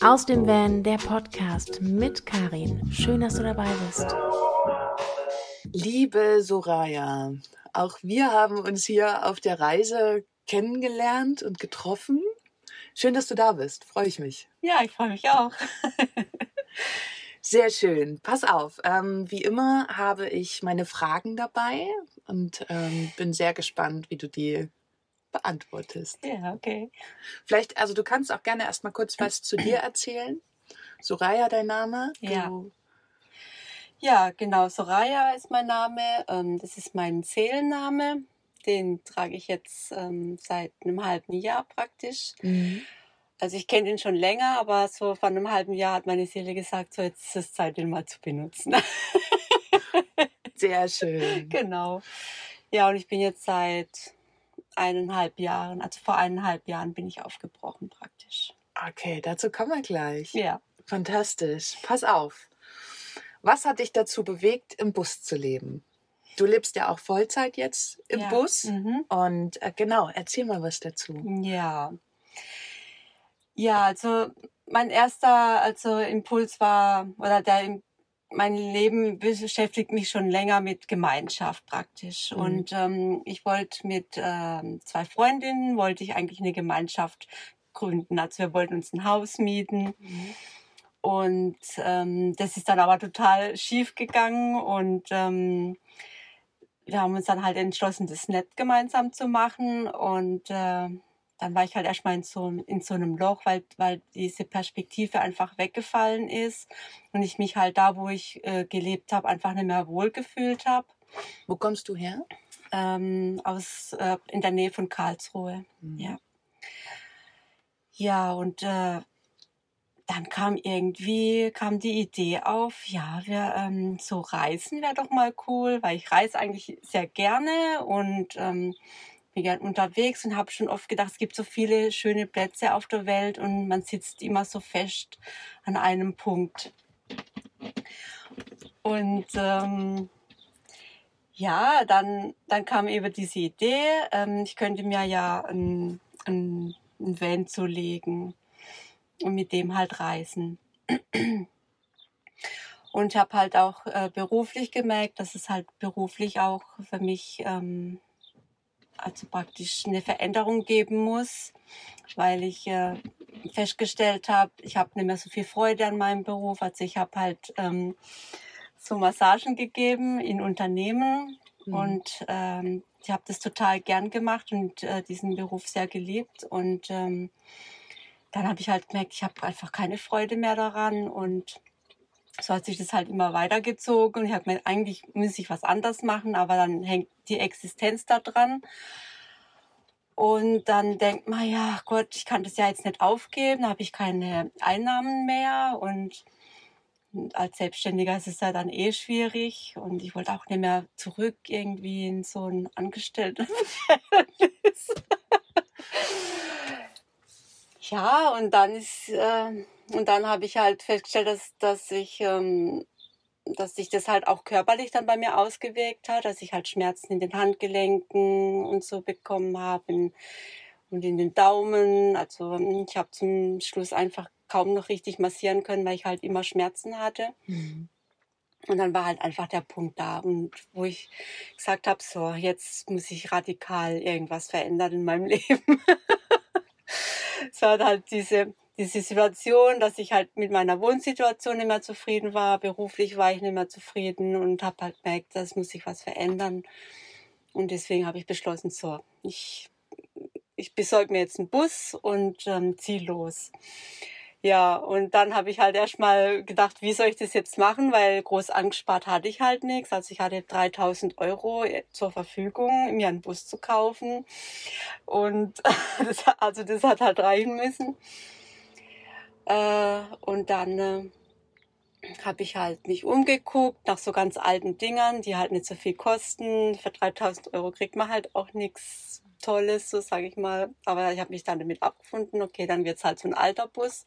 Aus dem Van, der Podcast mit Karin. Schön, dass du dabei bist. Liebe Soraya, auch wir haben uns hier auf der Reise kennengelernt und getroffen. Schön, dass du da bist. Freue ich mich. Ja, ich freue mich auch. Sehr schön. Pass auf. Ähm, wie immer habe ich meine Fragen dabei und ähm, bin sehr gespannt, wie du die beantwortest. Ja, okay. Vielleicht, also du kannst auch gerne erstmal kurz was zu dir erzählen. Soraya, dein Name? Ja. Du, Ja, genau. Soraya ist mein Name. Ähm, das ist mein Seelenname. Den trage ich jetzt ähm, seit einem halben Jahr praktisch. Mhm. Also ich kenne den schon länger, aber so vor einem halben Jahr hat meine Seele gesagt, so jetzt ist es Zeit, den mal zu benutzen. Sehr schön. genau. Ja, und ich bin jetzt seit eineinhalb Jahren, also vor eineinhalb Jahren bin ich aufgebrochen praktisch. Okay, dazu kommen wir gleich. Ja. Fantastisch. Pass auf. Was hat dich dazu bewegt, im Bus zu leben? Du lebst ja auch Vollzeit jetzt im Ja. Bus. Mhm. Und äh, genau, erzähl mal was dazu. Ja. Ja, also mein erster also Impuls war, oder der Im- mein Leben beschäftigt mich schon länger mit Gemeinschaft praktisch. Mhm. Und ähm, ich wollte mit ähm, zwei Freundinnen, wollte ich eigentlich eine Gemeinschaft gründen. Also wir wollten uns ein Haus mieten. Und ähm, das ist dann aber total schief gegangen und ähm, wir haben uns dann halt entschlossen, das nicht gemeinsam zu machen. Und äh, dann war ich halt erstmal in so, in so einem Loch, weil, weil diese Perspektive einfach weggefallen ist und ich mich halt da, wo ich äh, gelebt habe, einfach nicht mehr wohlgefühlt habe. Wo kommst du her? Ähm, aus, äh, in der Nähe von Karlsruhe. Mhm. Ja. Ja, und äh, dann kam irgendwie kam die Idee auf, ja, wir ähm, so reisen wäre doch mal cool, weil ich reise eigentlich sehr gerne und ähm, bin gern unterwegs und habe schon oft gedacht, es gibt so viele schöne Plätze auf der Welt und man sitzt immer so fest an einem Punkt. Und ähm, ja, dann, dann kam eben diese Idee, ähm, ich könnte mir ja ein, ein, ein Van zulegen und mit dem halt reisen. Und habe halt auch äh, beruflich gemerkt, dass es halt beruflich auch für mich ähm, also praktisch eine Veränderung geben muss, weil ich äh, festgestellt habe, ich habe nicht mehr so viel Freude an meinem Beruf. Also ich habe halt ähm, so Massagen gegeben in Unternehmen Mhm. und ähm, ich habe das total gern gemacht und äh, diesen Beruf sehr geliebt. Und ähm, dann habe ich halt gemerkt, ich habe einfach keine Freude mehr daran. Und so hat sich das halt immer weitergezogen. Ich habe mir eigentlich muss ich was anderes machen, aber dann hängt die Existenz da dran. Und dann denkt man, ja Gott, ich kann das ja jetzt nicht aufgeben, da habe ich keine Einnahmen mehr. Und und als Selbstständiger ist es ja dann eh schwierig und ich wollte auch nicht mehr zurück irgendwie in so ein Angestelltenverhältnis. ja, und dann ist äh, und dann habe ich halt festgestellt, dass, dass ich ähm, dass sich das halt auch körperlich dann bei mir ausgewirkt hat, dass ich halt Schmerzen in den Handgelenken und so bekommen habe und in den Daumen. Also ich habe zum Schluss einfach kaum noch richtig massieren können, weil ich halt immer Schmerzen hatte. Mhm. Und dann war halt einfach der Punkt da, und wo ich gesagt habe, so, jetzt muss ich radikal irgendwas verändern in meinem Leben. es war halt diese, diese Situation, dass ich halt mit meiner Wohnsituation nicht mehr zufrieden war, beruflich war ich nicht mehr zufrieden und habe halt gemerkt, das muss sich was verändern. Und deswegen habe ich beschlossen, so, ich, ich besorge mir jetzt einen Bus und ähm, ziehe los. Ja, und dann habe ich halt erstmal gedacht, wie soll ich das jetzt machen, weil groß angespart hatte ich halt nichts. Also ich hatte 3000 Euro zur Verfügung, mir einen Bus zu kaufen. Und das, also das hat halt reichen müssen. Äh, und dann äh, habe ich halt mich umgeguckt nach so ganz alten Dingern, die halt nicht so viel kosten. Für 3000 Euro kriegt man halt auch nichts Tolles, so sage ich mal. Aber ich habe mich dann damit abgefunden, okay, dann wird's halt so ein alter Bus.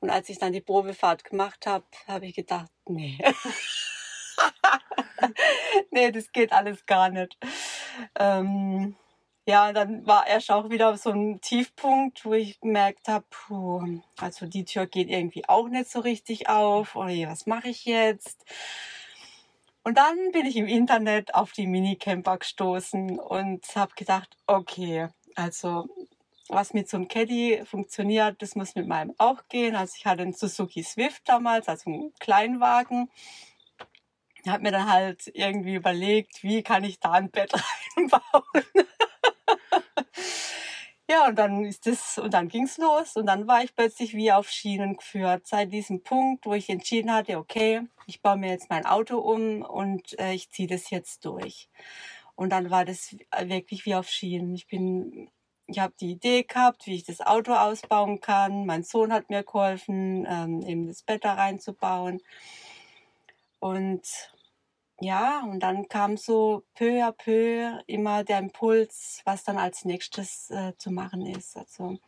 Und als ich dann die Probefahrt gemacht habe, habe ich gedacht, nee. nee, das geht alles gar nicht. Ähm, ja, dann war erst auch wieder so ein Tiefpunkt, wo ich gemerkt habe, also die Tür geht irgendwie auch nicht so richtig auf. Oder was mache ich jetzt? Und dann bin ich im Internet auf die Minicamper gestoßen und habe gedacht, okay, also was mit so einem Caddy funktioniert, das muss mit meinem auch gehen. Also ich hatte einen Suzuki Swift damals, also einen Kleinwagen. Ich habe mir dann halt irgendwie überlegt, wie kann ich da ein Bett reinbauen. Ja, und dann ist es, und dann ging's los und dann war ich plötzlich wie auf Schienen geführt. Seit diesem Punkt, wo ich entschieden hatte, okay, ich baue mir jetzt mein Auto um und äh, ich ziehe das jetzt durch. Und dann war das wirklich wie auf Schienen. Ich bin, ich habe die Idee gehabt, wie ich das Auto ausbauen kann. Mein Sohn hat mir geholfen, ähm, eben das Bett da reinzubauen. Und ja, und dann kam so peu à peu immer der Impuls, was dann als nächstes äh, zu machen ist. Also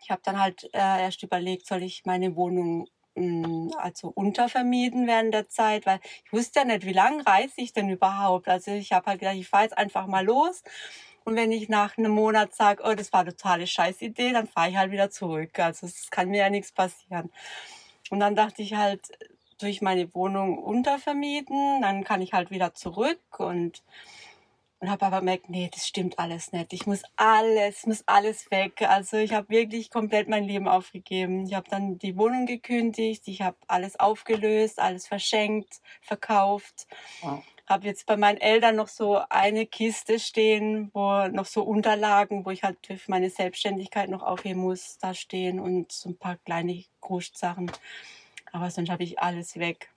ich habe dann halt äh, erst überlegt, soll ich meine Wohnung mh, hm, also untervermieten während der Zeit, weil ich wusste ja nicht, wie lange reise ich denn überhaupt. Also ich habe halt gedacht, ich fahre jetzt einfach mal los. Und wenn ich nach einem Monat sage, oh, das war eine totale Scheißidee, dann fahre ich halt wieder zurück. Also es kann mir ja nichts passieren. Und dann dachte ich halt, durch meine Wohnung untervermieten, dann kann ich halt wieder zurück und und habe aber gemerkt, nee, das stimmt alles nicht. Ich muss alles, muss alles weg. Also ich habe wirklich komplett mein Leben aufgegeben. Ich habe dann die Wohnung gekündigt, ich habe alles aufgelöst, alles verschenkt, verkauft. Wow. Habe jetzt bei meinen Eltern noch so eine Kiste stehen, wo noch so Unterlagen, wo ich halt für meine Selbstständigkeit noch aufheben muss, da stehen und so ein paar kleine Krustsachen. Aber sonst habe ich alles weg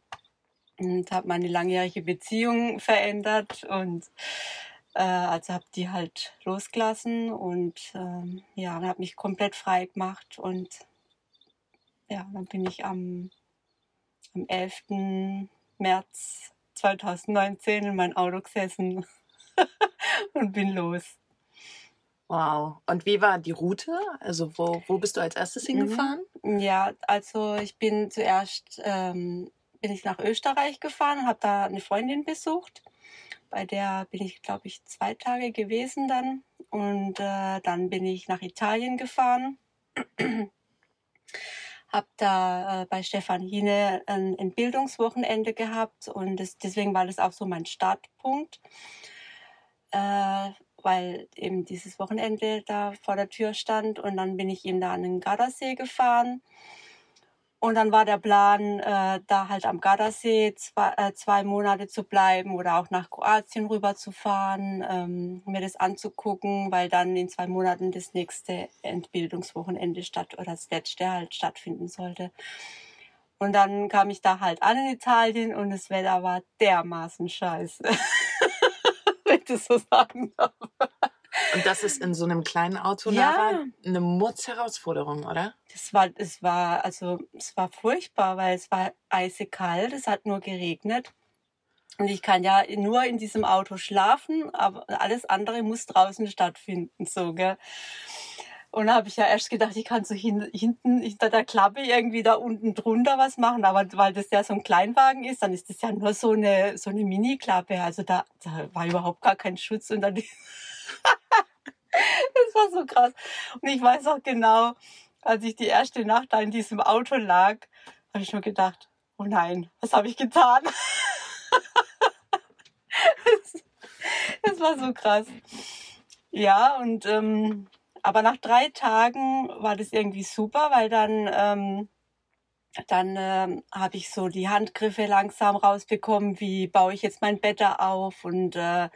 und habe meine langjährige Beziehung verändert und äh, also habe die halt losgelassen und ähm, ja, habe mich komplett frei gemacht und ja, dann bin ich am, am 11. März 2019 in mein Auto gesessen und bin los. Wow. Und wie war die Route? Also wo, wo bist du als erstes mhm. hingefahren? Ja, also ich bin zuerst ähm, bin ich nach Österreich gefahren, habe da eine Freundin besucht. Bei der bin ich, glaube ich, zwei Tage gewesen dann. Und äh, dann bin ich nach Italien gefahren. habe da äh, bei Stefan Hine ein, ein, Bildungswochenende gehabt und das, deswegen war das auch so mein Startpunkt. Äh, weil eben dieses Wochenende da vor der Tür stand und dann bin ich eben da an den Gardasee gefahren. Und dann war der Plan, äh, da halt am Gardasee zwei, äh, zwei Monate zu bleiben oder auch nach Kroatien rüber zu fahren, ähm, mir das anzugucken, weil dann in zwei Monaten das nächste Entbildungswochenende statt oder das letzte halt stattfinden sollte. Und dann kam ich da halt an in Italien und das Wetter war dermaßen scheiße. das so sagen darf. Und das ist in so einem kleinen Auto ja. eine Mordsherausforderung, oder? Das war, es war, also, es war furchtbar, weil es war eisekalt, es hat nur geregnet. Und ich kann ja nur in diesem Auto schlafen, aber alles andere muss draußen stattfinden, so, gell. Und da habe ich ja erst gedacht, ich kann so hin, hinten hinter der Klappe irgendwie da unten drunter was machen. Aber weil das ja so ein Kleinwagen ist, dann ist das ja nur so eine, so eine Mini-Klappe. Also da, da war überhaupt gar kein Schutz unter die. das war so krass. Und ich weiß auch genau, als ich die erste Nacht da in diesem Auto lag, habe ich nur gedacht, oh nein, was habe ich getan? das, das war so krass. Ja, und ähm, aber nach drei Tagen war das irgendwie super, weil dann, ähm, dann ähm, habe ich so die Handgriffe langsam rausbekommen, wie baue ich jetzt mein Bett da auf und äh,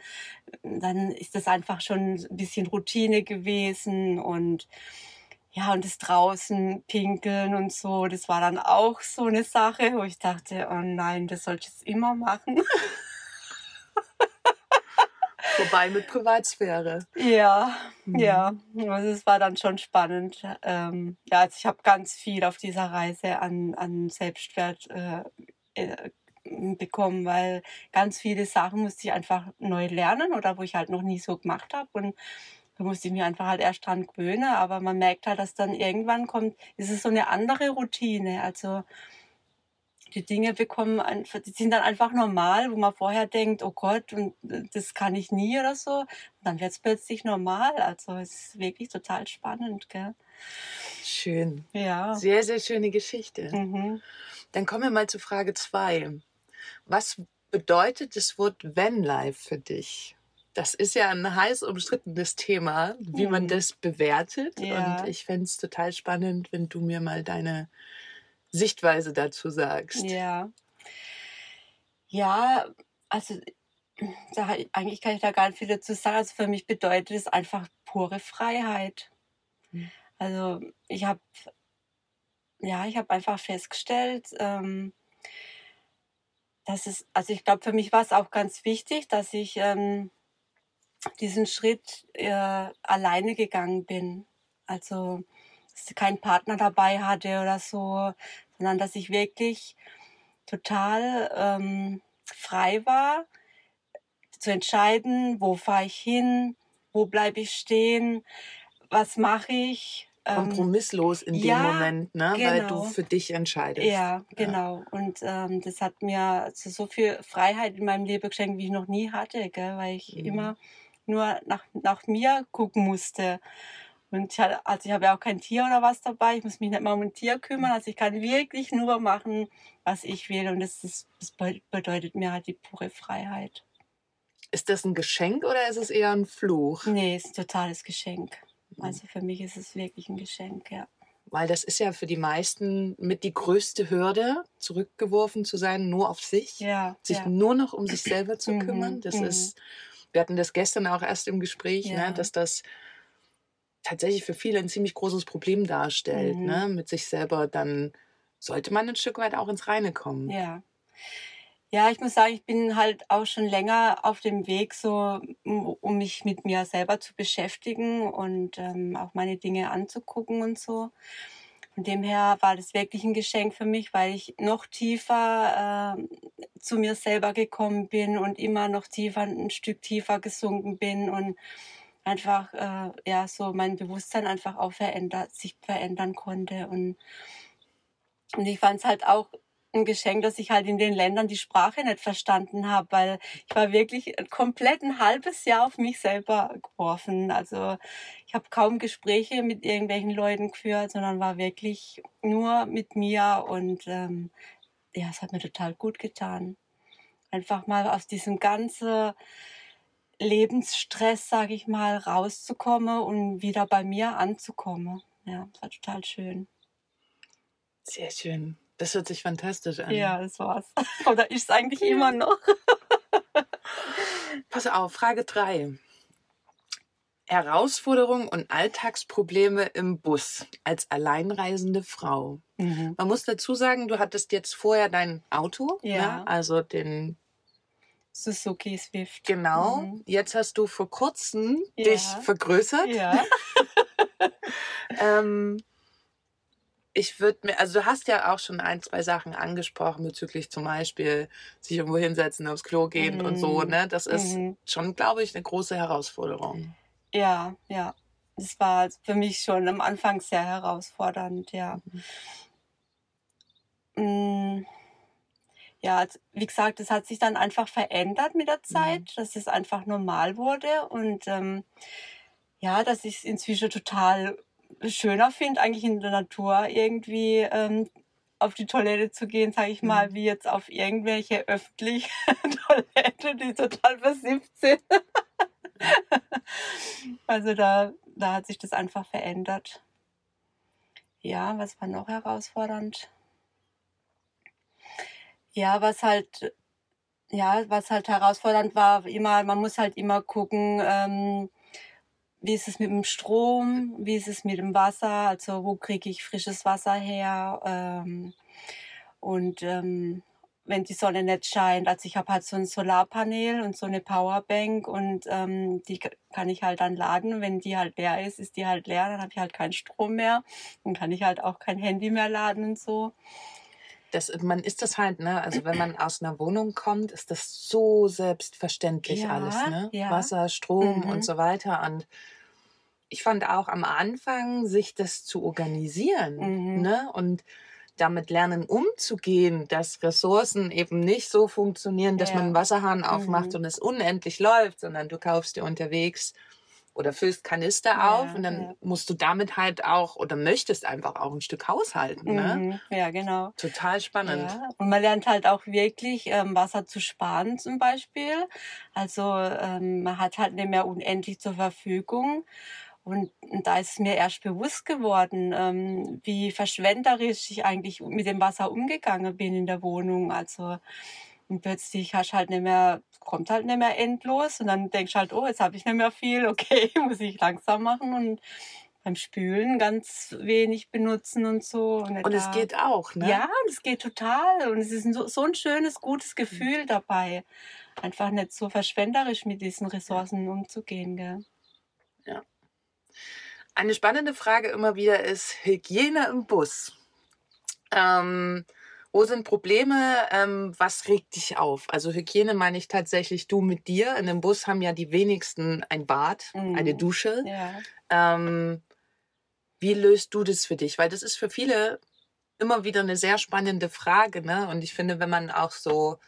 dann ist das einfach schon ein bisschen Routine gewesen und ja, und das draußen pinkeln und so, das war dann auch so eine Sache, wo ich dachte, oh nein, das sollte ich jetzt immer machen. Vorbei mit Privatsphäre. Ja, mhm. ja. Also es war dann schon spannend. Ähm, ja, also ich habe ganz viel auf dieser Reise an, an Selbstwert äh, äh, bekommen, weil ganz viele Sachen musste ich einfach neu lernen oder wo ich halt noch nie so gemacht habe und da musste ich mich einfach halt erst dran gewöhnen, aber man merkt halt, dass dann irgendwann kommt, ist es so eine andere Routine. Also die Dinge bekommen, einfach, die sind dann einfach normal, wo man vorher denkt, oh Gott, und äh, das kann ich nie oder so. Und dann wird es plötzlich normal. Also es ist wirklich total spannend, gell? Schön. Ja. Sehr, sehr schöne Geschichte. Mhm. Dann kommen wir mal zu Frage zwei. Was bedeutet das Wort Vanlife für dich? Das ist ja ein heiß umstrittenes Thema, wie man Mhm. das bewertet. Ja. Und ich fände es total spannend, wenn du mir mal deine Sichtweise dazu sagst. Ja. Ja, also da, eigentlich kann ich da gar nicht viel dazu sagen. Also für mich bedeutet es einfach pure Freiheit. Mhm. Also ich habe ja, ich habe einfach festgestellt, ähm, dass es, also ich glaube, für mich war es auch ganz wichtig, dass ich ähm, diesen Schritt äh, alleine gegangen bin. Also dass ich keinen Partner dabei hatte oder so, sondern dass ich wirklich total ähm, frei war zu entscheiden, wo fahre ich hin, wo bleibe ich stehen, was mache ich. Ähm, Kompromisslos in dem ja, Moment, ne? weil du genau. für dich entscheidest. ja, genau. Und ähm, das hat mir also so viel Freiheit in meinem Leben geschenkt, wie ich noch nie hatte, gell? weil ich Mhm. immer nur nach, nach mir gucken musste. Und ich hatte, also ich habe ja auch kein Tier oder was dabei. Ich muss mich nicht mal um ein Tier kümmern. Also ich kann wirklich nur machen, was ich will. Und das, ist, das be- bedeutet mir halt die pure Freiheit. Ist das ein Geschenk oder ist es eher ein Fluch? Nee, ist ein totales Geschenk. Mhm. Also für mich ist es wirklich ein Geschenk, ja. Weil das ist ja für die meisten mit die größte Hürde, zurückgeworfen zu sein, nur auf sich. Ja, sich ja. nur noch um sich selber zu Mhm, kümmern. Das mhm. ist, wir hatten das gestern auch erst im Gespräch, Ja. ne, dass das tatsächlich für viele ein ziemlich großes Problem darstellt. Mhm. Ne? Mit sich selber dann sollte man ein Stück weit auch ins Reine kommen. Ja. Ja, ich muss sagen, ich bin halt auch schon länger auf dem Weg, so um, mich mit mir selber zu beschäftigen und ähm, auch meine Dinge anzugucken und so. Von dem her war das wirklich ein Geschenk für mich, weil ich noch tiefer ähm, zu mir selber gekommen bin und immer noch tiefer, ein Stück tiefer gesunken bin und einfach äh, ja so mein Bewusstsein einfach auch verändert, sich verändern konnte und und ich fand es halt auch ein Geschenk, dass ich halt in den Ländern die Sprache nicht verstanden habe, weil ich war wirklich komplett ein halbes Jahr auf mich selber geworfen. Also ich habe kaum Gespräche mit irgendwelchen Leuten geführt, sondern war wirklich nur mit mir und ähm, ja, es hat mir total gut getan. Einfach mal aus diesem ganzen Lebensstress, sage ich mal, rauszukommen und wieder bei mir anzukommen. Ja, das war total schön. Sehr schön. Das hört sich fantastisch an. Ja, das war's. Oder ist es eigentlich immer noch? Pass auf, Frage 3. Herausforderungen und Alltagsprobleme im Bus als alleinreisende Frau. Mhm. Man muss dazu sagen, du hattest jetzt vorher dein Auto, Ja. ne? also den Suzuki Swift. Genau. Mhm. Jetzt hast du vor kurzem Ja. dich vergrößert. Ja. Ähm, ich würde mir, also du hast ja auch schon ein, zwei Sachen angesprochen bezüglich zum Beispiel sich irgendwo hinsetzen, aufs Klo gehen und so, Mhm. ne? Das ist Mhm. schon, glaube ich, eine große Herausforderung. Ja, ja. Das war für mich schon am Anfang sehr herausfordernd, ja. Mm, Ja, wie gesagt, es hat sich dann einfach verändert mit der Zeit, dass es einfach normal wurde und ähm, ja, dass ich es inzwischen total schöner finde, eigentlich in der Natur irgendwie ähm, auf die Toilette zu gehen, sage ich mal, Mhm. wie jetzt auf irgendwelche öffentliche Toilette, die total versifft sind. also da, da hat sich das einfach verändert. Ja, was war noch herausfordernd? Ja, was halt, ja, was halt herausfordernd war, immer, man muss halt immer gucken, ähm, wie ist es mit dem Strom, wie ist es mit dem Wasser, also wo kriege ich frisches Wasser her ähm, und ähm, wenn die Sonne nicht scheint, also ich habe halt so ein Solarpanel und so eine Powerbank und ähm, die kann ich halt dann laden, wenn die halt leer ist, ist die halt leer, dann habe ich halt keinen Strom mehr. Und kann ich halt auch kein Handy mehr laden und so. Das, man ist das halt, ne? Also wenn man aus einer Wohnung kommt, ist das so selbstverständlich Ja, alles, ne? ja. Wasser, Strom Mhm. und so weiter. Und ich fand auch am Anfang, sich das zu organisieren, Mhm. ne? Und damit lernen umzugehen, dass Ressourcen eben nicht so funktionieren, dass Ja. man einen Wasserhahn aufmacht Mhm. und es unendlich läuft, sondern du kaufst dir unterwegs oder füllst Kanister Ja, auf und dann ja. musst du damit halt auch oder möchtest einfach auch ein Stück haushalten. Ne? Mhm. Ja, genau. Total spannend. Ja, und man lernt halt auch wirklich ähm, Wasser zu sparen zum Beispiel. Also ähm, man hat halt nicht mehr unendlich zur Verfügung. Und, und da ist mir erst bewusst geworden, ähm, wie verschwenderisch ich eigentlich mit dem Wasser umgegangen bin in der Wohnung. Also und plötzlich hast halt nicht mehr, kommt halt nicht mehr endlos und dann denkst du halt, oh, jetzt habe ich nicht mehr viel, okay, muss ich langsam machen und beim Spülen ganz wenig benutzen und so. nicht Und es geht auch, ne? ja, und es geht total. Und es ist so, so ein schönes, gutes Mhm. Gefühl dabei, einfach nicht so verschwenderisch mit diesen Ressourcen umzugehen. Gell? Eine spannende Frage immer wieder ist Hygiene im Bus. Ähm, wo sind Probleme? Ähm, was regt dich auf? Also Hygiene meine ich tatsächlich du mit dir. In dem Bus haben ja die wenigsten ein Bad, Mhm. eine Dusche. Ja. Ähm, wie löst du das für dich? Weil das ist für viele immer wieder eine sehr spannende Frage. Ne? Und ich finde, wenn man auch so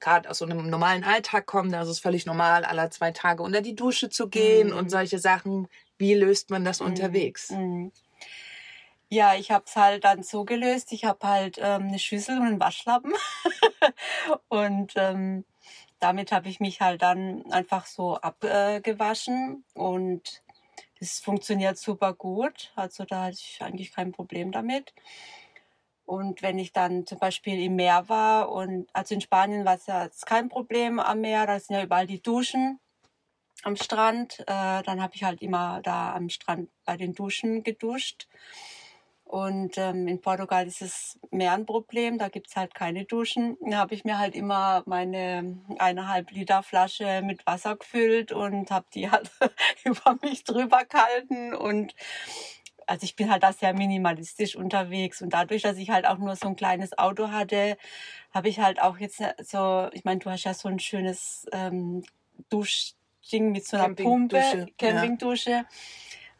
gerade aus so einem normalen Alltag kommt, da ist es völlig normal, alle zwei Tage unter die Dusche zu gehen Mhm. und solche Sachen. Wie löst man das Mhm. unterwegs? Ja, ich habe es halt dann so gelöst. Ich habe halt ähm, eine Schüssel und einen Waschlappen. und ähm, damit habe ich mich halt dann einfach so abgewaschen. und das funktioniert super gut. Also da hatte ich eigentlich kein Problem damit. Und wenn ich dann zum Beispiel im Meer war und also in Spanien war es ja kein Problem am Meer, da sind ja überall die Duschen am Strand. Äh, dann habe ich halt immer da am Strand bei den Duschen geduscht. Und ähm, in Portugal ist es mehr ein Problem, da gibt's halt keine Duschen. Da habe ich mir halt immer meine eineinhalb Liter Flasche mit Wasser gefüllt und habe die halt über mich drüber gehalten. Und also ich bin halt da sehr minimalistisch unterwegs. Und dadurch, dass ich halt auch nur so ein kleines Auto hatte, habe ich halt auch jetzt so, ich meine, du hast ja so ein schönes ähm, Duschding mit so einer Pumpe, Campingdusche, ja.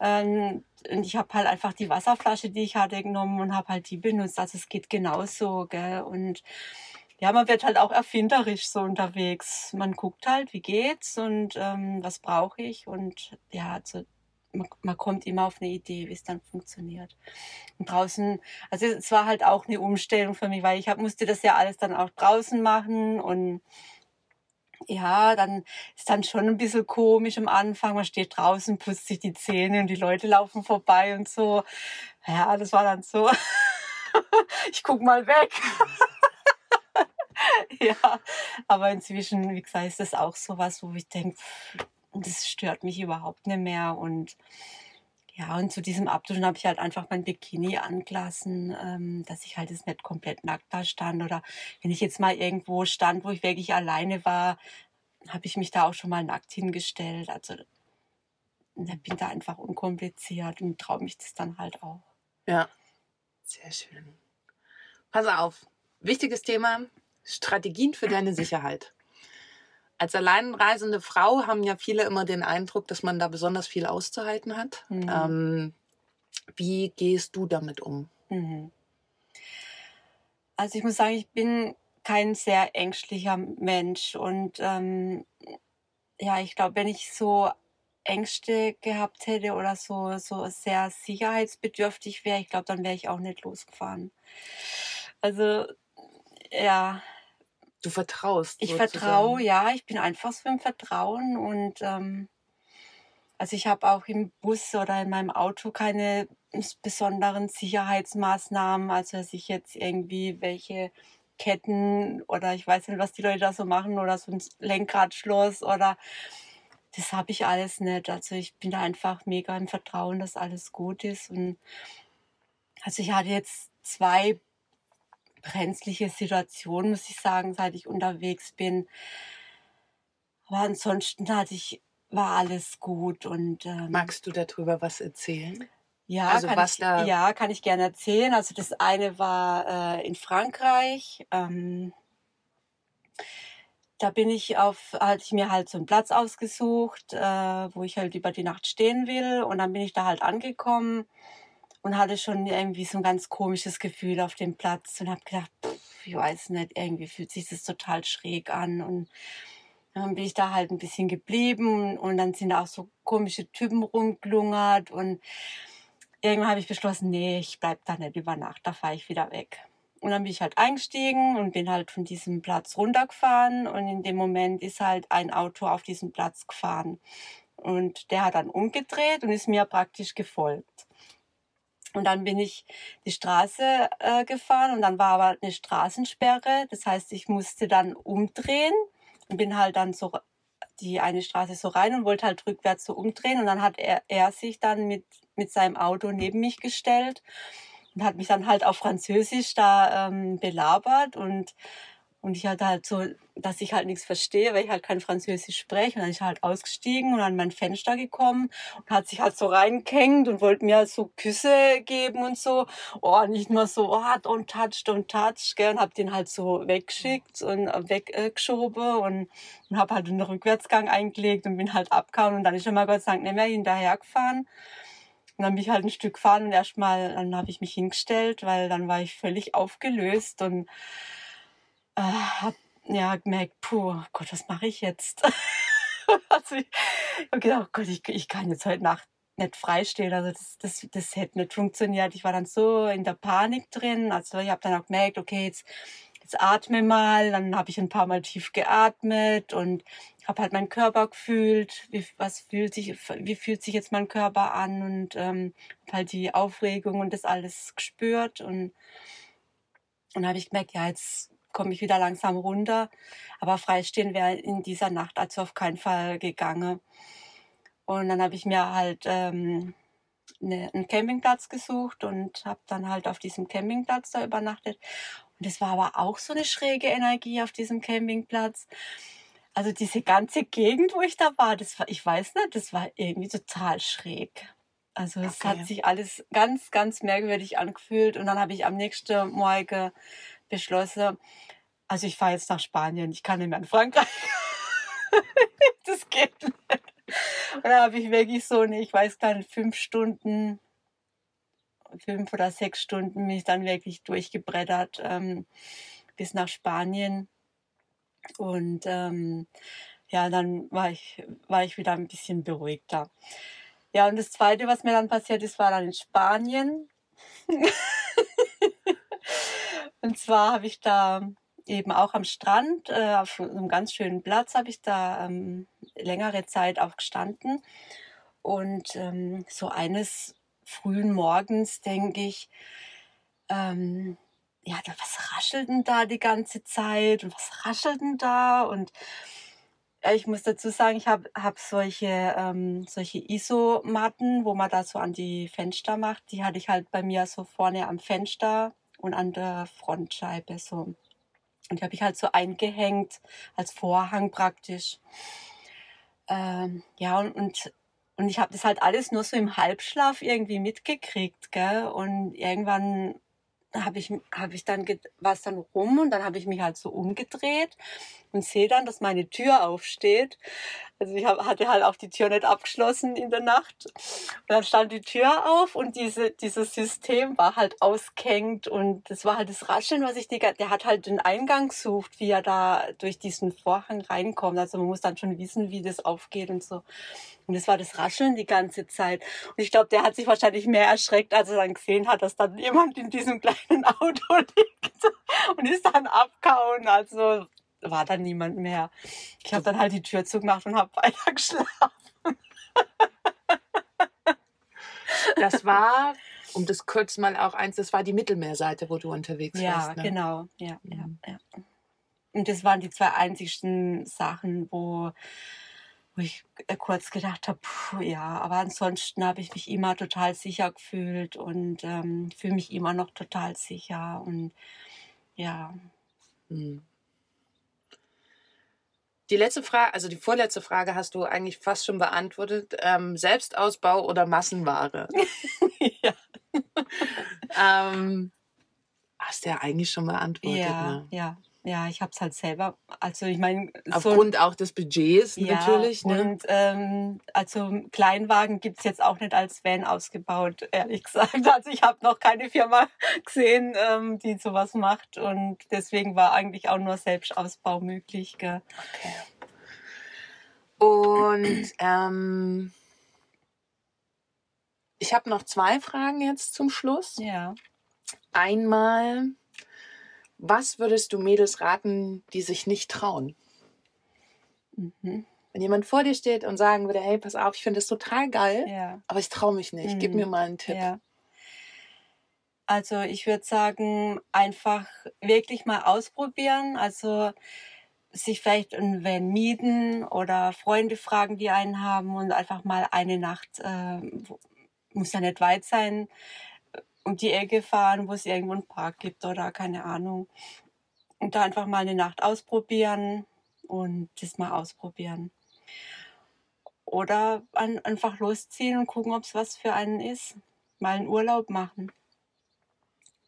Ähm, und ich habe halt einfach die Wasserflasche, die ich hatte, genommen und habe halt die benutzt. Also es geht genauso, gell? Und ja, man wird halt auch erfinderisch so unterwegs. Man guckt halt, wie geht's und ähm, was brauche ich. Und ja, also man, man kommt immer auf eine Idee, wie es dann funktioniert. Und draußen, also es war halt auch eine Umstellung für mich, weil ich hab, musste das ja alles dann auch draußen machen und ja, dann ist dann schon ein bisschen komisch am Anfang. Man steht draußen, putzt sich die Zähne und die Leute laufen vorbei und so. Ja, das war dann so. ich guck mal weg. ja, aber inzwischen, wie gesagt, ist das auch so was, wo ich denke, das stört mich überhaupt nicht mehr. Und ja, und zu diesem Abduschen habe ich halt einfach mein Bikini angelassen, ähm, dass ich halt jetzt nicht komplett nackt da stand. Oder wenn ich jetzt mal irgendwo stand, wo ich wirklich alleine war, habe ich mich da auch schon mal nackt hingestellt. Also ich bin da einfach unkompliziert und traue mich das dann halt auch. Ja, sehr schön. Pass auf, wichtiges Thema, Strategien für deine Sicherheit. Als alleinreisende Frau haben ja viele immer den Eindruck, dass man da besonders viel auszuhalten hat. Mhm. Ähm, wie gehst du damit um? Mhm. Also ich muss sagen, ich bin kein sehr ängstlicher Mensch und ähm, ja, ich glaube, wenn ich so Ängste gehabt hätte oder so so sehr sicherheitsbedürftig wäre, ich glaube, dann wäre ich auch nicht losgefahren. Also ja, Du vertraust. ich vertraue, ja, ich bin einfach so im Vertrauen und ähm, also ich habe auch im Bus oder in meinem Auto keine besonderen Sicherheitsmaßnahmen, also dass ich jetzt irgendwie welche Ketten oder ich weiß nicht, was die Leute da so machen oder so ein Lenkradschloss oder das habe ich alles nicht. Also ich bin da einfach mega im Vertrauen, dass alles gut ist und also ich hatte jetzt zwei brenzliche Situationen, muss ich sagen, seit ich unterwegs bin. Aber ansonsten hatte ich, war alles gut und ähm, Magst du darüber was erzählen? ja, also kann was ich, da- ja, kann ich gerne erzählen. Also das eine war äh, in Frankreich. Ähm, da bin ich auf, hatte ich mir halt so einen Platz ausgesucht, äh, wo ich halt über die Nacht stehen will. Und dann bin ich da halt angekommen. Und hatte schon irgendwie so ein ganz komisches Gefühl auf dem Platz und habe gedacht, pff, ich weiß nicht, irgendwie fühlt sich das total schräg an und dann bin ich da halt ein bisschen geblieben und dann sind auch so komische Typen rumgelungert und irgendwann habe ich beschlossen, nee, ich bleib da nicht über Nacht, da fahre ich wieder weg. Und dann bin ich halt eingestiegen und bin halt von diesem Platz runtergefahren und in dem Moment ist halt ein Auto auf diesen Platz gefahren. Und der hat dann umgedreht und ist mir praktisch gefolgt. Und dann bin ich die Straße äh, gefahren und dann war aber eine Straßensperre. Das heißt, ich musste dann umdrehen und bin halt dann so die eine Straße so rein und wollte halt rückwärts so umdrehen. Und dann hat er, er sich dann mit, mit seinem Auto neben mich gestellt und hat mich dann halt auf Französisch da ähm, belabert und und ich hatte halt so, dass ich halt nichts verstehe, weil ich halt kein Französisch spreche. Und dann ist halt ausgestiegen und an mein Fenster gekommen und hat sich halt so reingehängt und wollte mir halt so Küsse geben und so. Oh, nicht nur so, oh, don't touch, don't touch, gell. Und hab den halt so weggeschickt und weggeschoben und, und hab halt einen Rückwärtsgang eingelegt und bin halt abgehauen. Und dann ist er mal Gott sei Dank nicht mehr hinterhergefahren. Und dann bin ich halt ein Stück gefahren und erstmal, dann habe ich mich hingestellt, weil dann war ich völlig aufgelöst und äh, habe ja gemerkt, puh, Gott, was mache ich jetzt? also ich habe gedacht, oh Gott, ich, ich kann jetzt heute Nacht nicht freistehen. Also das, das, das hätte nicht funktioniert. Ich war dann so in der Panik drin. Also ich habe dann auch gemerkt, okay, jetzt, jetzt atme mal. Dann habe ich ein paar Mal tief geatmet und habe halt meinen Körper gefühlt. Wie, was fühlt sich, wie fühlt sich jetzt mein Körper an und ähm, halt die Aufregung und das alles gespürt und und habe ich gemerkt, ja, jetzt komme ich wieder langsam runter. Aber freistehen wäre in dieser Nacht also auf keinen Fall gegangen. Und dann habe ich mir halt ähm, ne, einen Campingplatz gesucht und habe dann halt auf diesem Campingplatz da übernachtet. Und es war aber auch so eine schräge Energie auf diesem Campingplatz. Also diese ganze Gegend, wo ich da war, das war, ich weiß nicht, das war irgendwie total schräg. Also es okay. hat sich alles ganz, ganz merkwürdig angefühlt. Und dann habe ich am nächsten Morgen beschlossen, also ich fahre jetzt nach Spanien, ich kann nicht mehr in Frankreich. das geht nicht. Und dann habe ich wirklich so eine, ich weiß gar nicht, fünf Stunden, fünf oder sechs Stunden mich dann wirklich durchgebrettert ähm, bis nach Spanien. Und ähm, ja, dann war ich, war ich wieder ein bisschen beruhigter. Ja, und das Zweite, was mir dann passiert ist, war dann in Spanien. und zwar habe ich da eben auch am Strand, äh, auf einem ganz schönen Platz habe ich da ähm, längere Zeit auch gestanden. Und ähm, so eines frühen Morgens denke ich, ähm, ja, was raschelt denn da die ganze Zeit und was raschelt denn da? Und ja, ich muss dazu sagen, ich habe hab solche, ähm, solche Isomatten, wo man da so an die Fenster macht. Die hatte ich halt bei mir so vorne am Fenster und an der Frontscheibe so. Und die habe ich halt so eingehängt als Vorhang praktisch. Ähm, ja, und, und, und ich habe das halt alles nur so im Halbschlaf irgendwie mitgekriegt, gell? Und irgendwann habe ich, hab ich dann, war es dann rum und dann habe ich mich halt so umgedreht und sehe dann, dass meine Tür aufsteht. Also ich hab, hatte halt auch die Tür nicht abgeschlossen in der Nacht. Und dann stand die Tür auf und diese, dieses System war halt ausgehängt und das war halt das Rascheln, was ich die, der hat halt den Eingang gesucht, wie er da durch diesen Vorhang reinkommt. Also man muss dann schon wissen, wie das aufgeht und so. Und es war das Rascheln die ganze Zeit. Und ich glaube, der hat sich wahrscheinlich mehr erschreckt, als er dann gesehen hat, dass dann jemand in diesem kleinen Auto liegt und ist dann abgehauen. Also war dann niemand mehr. Ich habe dann halt die Tür zugemacht und habe weiter geschlafen. Das war, um das kurz mal auch eins, das war die Mittelmeerseite, wo du unterwegs ja, warst. Ja, ne? genau. Ja, mhm. ja, ja. Und das waren die zwei einzigsten Sachen, wo wo ich äh, kurz gedacht habe, ja, aber ansonsten habe ich mich immer total sicher gefühlt und ähm, fühle mich immer noch total sicher und ja. Hm. Die letzte Frage, also die vorletzte Frage hast du eigentlich fast schon beantwortet. Ähm, Selbstausbau oder Massenware? ja. ähm, hast du ja eigentlich schon beantwortet. Ja, ne? ja, ja, ich habe es halt selber. Also ich meine, aufgrund so, auch des Budgets ja, natürlich. Ne? Und ähm, also Kleinwagen gibt's jetzt auch nicht als Van ausgebaut, ehrlich gesagt. Also ich habe noch keine Firma gesehen, ähm, die sowas macht. Und deswegen war eigentlich auch nur Selbstausbau möglich. Gell? Okay. Und ähm, ich habe noch zwei Fragen jetzt zum Schluss. Ja. Einmal, was würdest du Mädels raten, die sich nicht trauen? Mhm. Wenn jemand vor dir steht und sagen würde, hey, pass auf, ich finde das total geil, ja. aber ich traue mich nicht. Mhm. Gib mir mal einen Tipp. Ja. Also ich würde sagen, einfach wirklich mal ausprobieren. Also sich vielleicht ein Van mieten oder Freunde fragen, die einen haben und einfach mal eine Nacht, äh, muss ja nicht weit sein, um die Ecke fahren, wo es irgendwo einen Park gibt oder keine Ahnung. Und da einfach mal eine Nacht ausprobieren und das mal ausprobieren. Oder an, einfach losziehen und gucken, ob es was für einen ist. Mal einen Urlaub machen.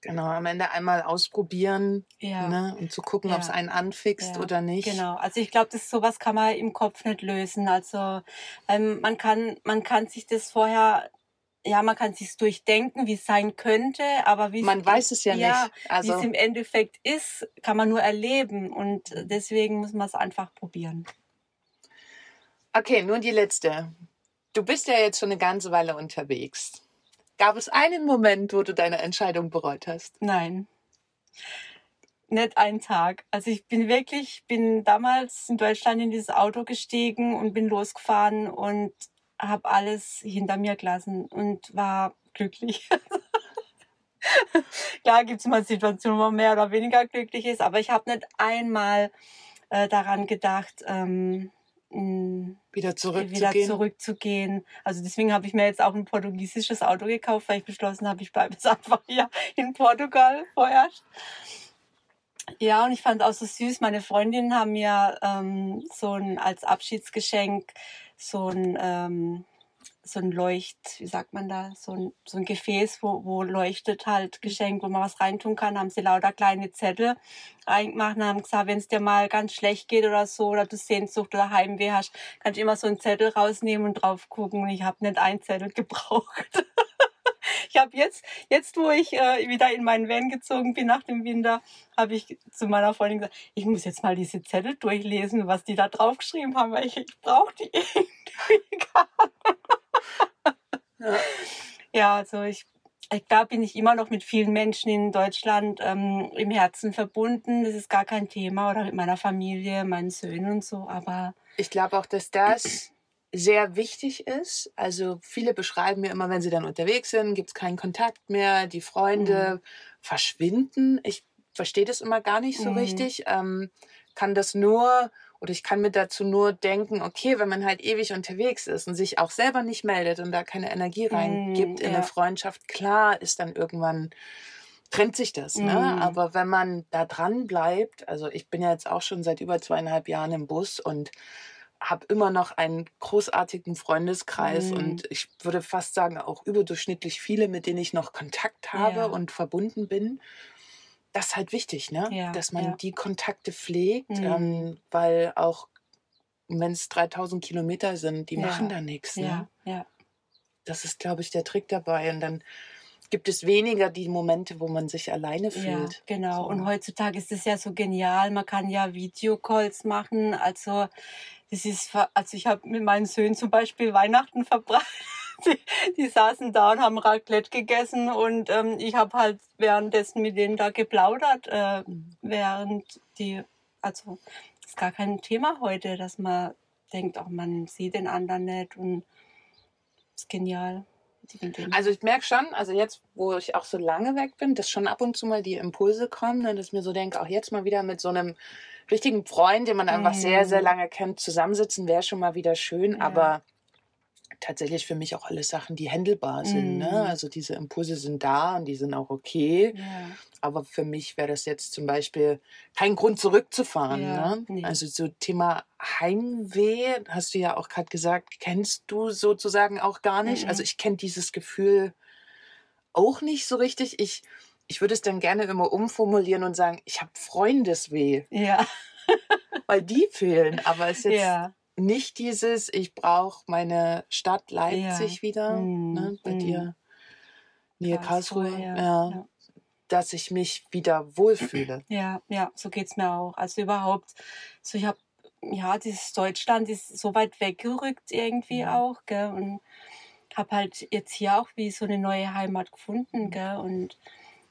Genau, am Ende einmal ausprobieren ja. ne, und zu gucken, ja. ob es einen anfixt ja. oder nicht. Genau, also ich glaube, das sowas kann man im Kopf nicht lösen. Also ähm, man kann man kann sich das vorher ja, man kann sich durchdenken, wie es sein könnte, aber wie man weiß es ja, ja nicht. Also wie es im Endeffekt ist, kann man nur erleben und deswegen muss man es einfach probieren. Okay, nur die letzte. Du bist ja jetzt schon eine ganze Weile unterwegs. Gab es einen Moment, wo du deine Entscheidung bereut hast? Nein. Nicht einen Tag. Also ich bin wirklich, bin damals in Deutschland in dieses Auto gestiegen und bin losgefahren und habe alles hinter mir gelassen und war glücklich. Klar gibt es mal Situationen, wo man mehr oder weniger glücklich ist, aber ich habe nicht einmal äh, daran gedacht, ähm, mh, wieder zurückzugehen. Wieder zurückzugehen. Also deswegen habe ich mir jetzt auch ein portugiesisches Auto gekauft, weil ich beschlossen habe, ich bleibe jetzt einfach hier in Portugal vorerst. Ja, und ich fand auch so süß, meine Freundinnen haben mir ähm, so ein als Abschiedsgeschenk so ein, ähm, so ein Leucht, wie sagt man da, so ein, so ein Gefäß, wo, wo leuchtet halt geschenkt, wo man was reintun kann, haben sie lauter kleine Zettel reingemacht und haben gesagt, wenn es dir mal ganz schlecht geht oder so, oder du Sehnsucht oder Heimweh hast, kannst du immer so einen Zettel rausnehmen und drauf gucken und ich habe nicht einen Zettel gebraucht. Ich habe jetzt, jetzt wo ich äh, wieder in meinen Van gezogen bin nach dem Winter, habe ich zu meiner Freundin gesagt, ich muss jetzt mal diese Zettel durchlesen, was die da draufgeschrieben haben, weil ich, ich brauche die irgendwie ja. ja, also ich, da bin ich immer noch mit vielen Menschen in Deutschland ähm, im Herzen verbunden. Das ist gar kein Thema oder mit meiner Familie, meinen Söhnen und so. Aber ich glaube auch, dass das sehr wichtig ist. Also viele beschreiben mir immer, wenn sie dann unterwegs sind, gibt es keinen Kontakt mehr, die Freunde mhm. verschwinden. Ich verstehe das immer gar nicht so mhm. richtig. Ähm, kann das nur oder ich kann mir dazu nur denken, okay, wenn man halt ewig unterwegs ist und sich auch selber nicht meldet und da keine Energie reingibt mm, in ja. eine Freundschaft, klar ist dann irgendwann trennt sich das. Ne? Mm. Aber wenn man da dran bleibt, also ich bin ja jetzt auch schon seit über zweieinhalb Jahren im Bus und habe immer noch einen großartigen Freundeskreis mm. und ich würde fast sagen auch überdurchschnittlich viele, mit denen ich noch Kontakt habe ja. und verbunden bin. Das ist halt wichtig, ne? Ja, dass man ja. die Kontakte pflegt, mm. ähm, weil auch wenn es 3000 Kilometer sind, die machen da nichts. Ne? Ja. Das ist, glaube ich, der Trick dabei. Und dann gibt es weniger die Momente, wo man sich alleine fühlt. Ja, genau. So. Und heutzutage ist es ja so genial. Man kann ja Videocalls machen. Also das ist, also ich habe mit meinen Söhnen zum Beispiel Weihnachten verbracht. Die, die saßen da und haben Raclette gegessen und ähm, ich habe halt währenddessen mit denen da geplaudert, äh, während die, also ist gar kein Thema heute, dass man denkt, auch man sieht den anderen nicht und ist genial. Also ich merke schon, also jetzt, wo ich auch so lange weg bin, dass schon ab und zu mal die Impulse kommen, ne, dass ich mir so denke, auch jetzt mal wieder mit so einem richtigen Freund, den man einfach mhm. sehr, sehr lange kennt, zusammensitzen, wäre schon mal wieder schön, ja. aber tatsächlich für mich auch alles Sachen, die händelbar sind. Ne? Mhm. Ne? Also diese Impulse sind da und die sind auch okay. Ja. Aber für mich wäre das jetzt zum Beispiel kein Grund zurückzufahren. Ja, ne? nee. Also so Thema Heimweh, hast du ja auch gerade gesagt, kennst du sozusagen auch gar nicht. Also mhm. Also ich kenne dieses Gefühl auch nicht so richtig. Ich ich würde es dann gerne immer umformulieren und sagen, ich habe Freundesweh, Ja. weil die fehlen. Aber es ist jetzt Ja. Nicht dieses, ich brauche meine Stadt Leipzig Ja. wieder, Mm, ne, bei mm. dir, Nähe Karlsruhe, Karlsruhe, ja, ja, dass ich mich wieder wohlfühle. Ja, ja, so geht's mir auch. Also überhaupt, so ich habe, ja, dieses Deutschland ist so weit weggerückt irgendwie Mhm. auch, gell, und habe halt jetzt hier auch wie so eine neue Heimat gefunden, gell, und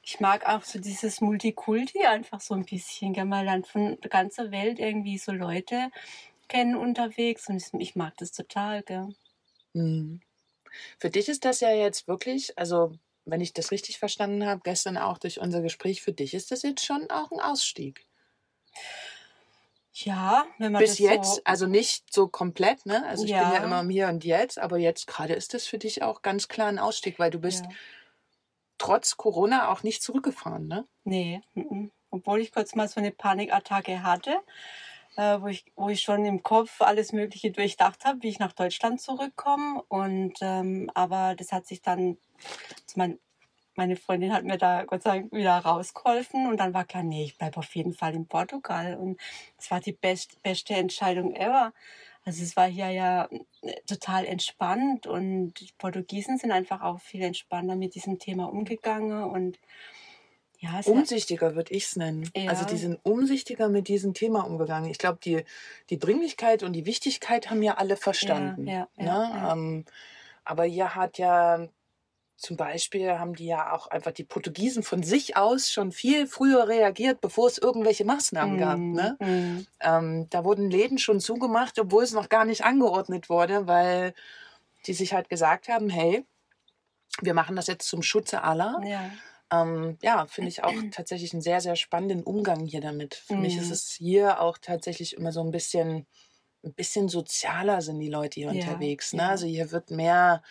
ich mag auch so dieses Multikulti einfach so ein bisschen, gell, mal dann von der ganzen Welt irgendwie so Leute kennen unterwegs und ich- ich mag das total, gell. Mhm. Für dich ist das ja jetzt wirklich, also wenn ich das richtig verstanden habe, gestern auch durch unser Gespräch, für dich ist das jetzt schon auch ein Ausstieg. Ja, wenn man Bis jetzt, so, also nicht so komplett, ne? Also ich bin ja Ja. immer im Hier und Jetzt, aber jetzt gerade ist das für dich auch ganz klar ein Ausstieg, weil du bist ja. trotz Corona auch nicht zurückgefahren, ne? Nee, mhm. obwohl ich kurz mal so eine Panikattacke hatte, äh, wo, ich, wo ich schon im Kopf alles Mögliche durchdacht habe, wie ich nach Deutschland zurückkomme. Und ähm, aber das hat sich dann, also mein, meine Freundin hat mir da Gott sei Dank wieder rausgeholfen und dann war klar, nee, ich bleibe auf jeden Fall in Portugal. Und es war die best, beste Entscheidung ever. Also es war hier ja äh, total entspannt und die Portugiesen sind einfach auch viel entspannter mit diesem Thema umgegangen und ja, Umsichtiger würde ich es nennen. Ja. Also die sind umsichtiger mit diesem Thema umgegangen. Ich glaube, die, die Dringlichkeit und die Wichtigkeit haben ja alle verstanden. Ja, ja, ne? Ähm, aber hier hat ja zum Beispiel haben die ja auch einfach die Portugiesen von sich aus schon viel früher reagiert, bevor es irgendwelche Maßnahmen gab. Mm, Ne? mm, Ähm, da wurden Läden schon zugemacht, obwohl es noch gar nicht angeordnet wurde, weil die sich halt gesagt haben, hey, wir machen das jetzt zum Schutze aller. ja, Ähm, ja, finde ich auch tatsächlich einen sehr, sehr spannenden Umgang hier damit. Für mich ist Mhm. es hier auch tatsächlich immer so ein bisschen, ein bisschen sozialer sind die Leute hier Ja, unterwegs. Ne? ja. Also hier wird mehr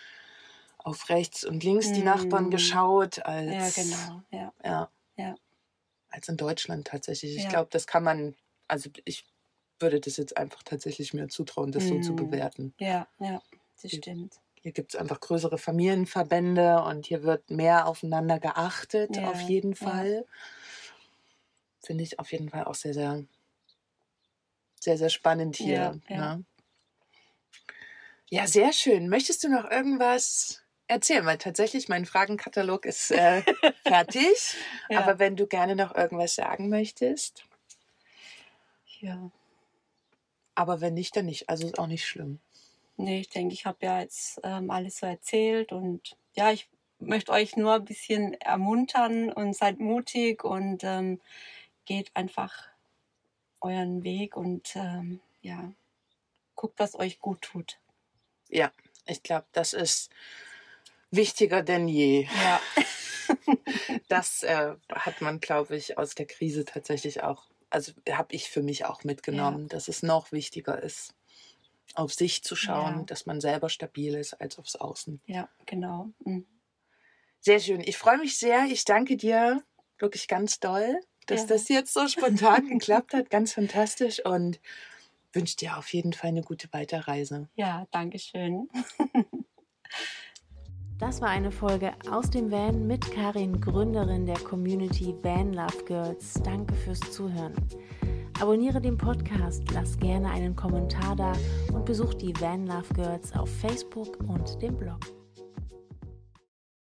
auf rechts und links die Nachbarn Mhm. geschaut ja, als, genau, ja, ja, ja. als in Deutschland tatsächlich. Ich Ja. glaube, das kann man, also ich würde das jetzt einfach tatsächlich mir zutrauen, das so zu Mhm. bewerten. Ja, ja, das stimmt. Hier gibt es einfach größere Familienverbände und hier wird mehr aufeinander geachtet, Ja, auf jeden ja. Fall. Finde ich auf jeden Fall auch sehr, sehr, sehr, sehr spannend hier. Ja, ja. Ne? ja sehr schön. Möchtest du noch irgendwas erzählen? Weil tatsächlich mein Fragenkatalog ist äh, fertig. Ja. Aber wenn du gerne noch irgendwas sagen möchtest, ja. aber wenn nicht, dann nicht. Also ist auch nicht schlimm. Nee, ich denke, ich habe ja jetzt ähm, alles so erzählt und ja, ich möchte euch nur ein bisschen ermuntern und seid mutig und ähm, geht einfach euren Weg und ähm, ja, guckt, was euch gut tut. Ja, ich glaube, das ist wichtiger denn je. Ja, Das äh, hat man, glaube ich, aus der Krise tatsächlich auch, also habe ich für mich auch mitgenommen, dass es noch wichtiger ist, auf sich zu schauen, Ja. dass man selber stabil ist als aufs Außen. ja, genau. Mhm. Sehr schön. Ich freue mich sehr. Ich danke dir wirklich ganz doll, dass Ja. das jetzt so spontan geklappt hat. Ganz fantastisch und wünsche dir auf jeden Fall eine gute Weiterreise. Ja, danke schön. Das war eine Folge aus dem Van mit Karin, Gründerin der Community Van Love Girls. Danke fürs Zuhören. Abonniere den Podcast, lass gerne einen Kommentar da und besuch die Van Love Girls auf Facebook und dem Blog.